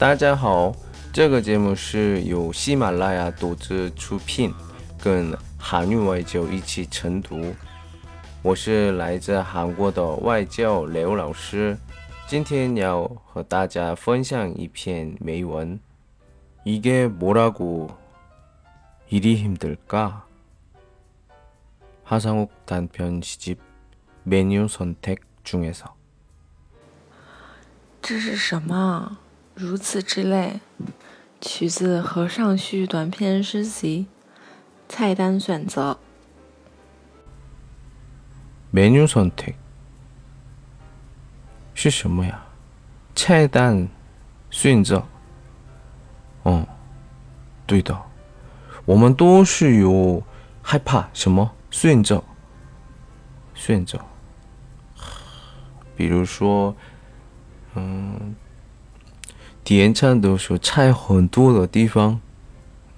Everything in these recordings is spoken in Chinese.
大家好，这个节目是由喜马拉雅独自出品，跟韩语外教一起晨读。我是来自韩国的外教刘老师，今天要和大家分享一篇美文。이게뭐라고일이힘들까하상욱단편시집메뉴선택중에서这是什么？ 如此之累。取自《和尚序》短篇诗集，菜单选择。 메뉴 선택 是什么呀？菜单选择。哦，对的，我们都是有害怕什么选择，选择。比如说，嗯， 点餐的时候菜很多的地方，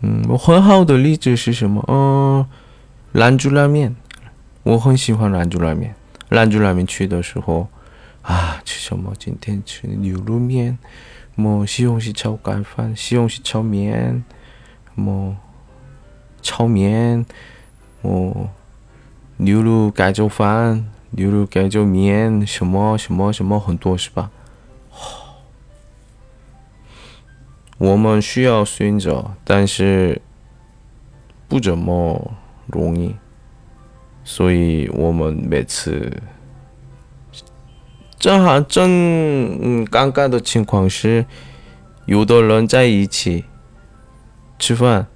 嗯，我很好的例子是什么？嗯，兰州拉面。我很喜欢兰州拉面。兰州拉面去的时候，啊，吃什么？今天吃牛肉面，么？西红柿炒干饭，西红柿炒面，么？炒面，么？牛肉盖浇饭，牛肉盖浇面，什么？什么？什么？很多是吧？我们需要寻找，但是不怎么容易。所以我们每次正好正嗯尴尬的情况是，有的人在一起吃饭，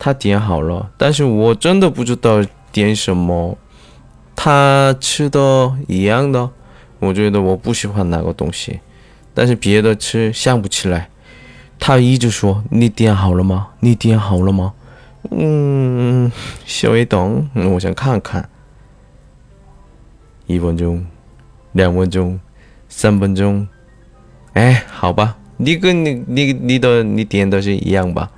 他点好了，但是我真的不知道点什么，他吃的一样的，我觉得我不喜欢那个东西，但是别的吃想不起来，他一直说你点好了吗？你点好了吗？嗯，小一等，我想看看。一分钟，两分钟，三分钟。哎，好吧，你跟你你你的你点的是一样吧？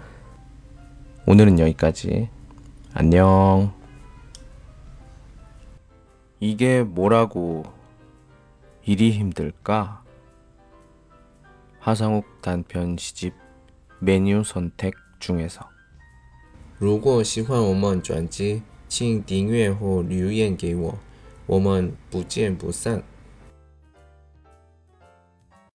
오늘은여기까지안녕이게뭐라고일이힘들까하상욱단편시집 메뉴선택중에서如果喜欢我们专辑，请订阅或留言给我，我们不见不散。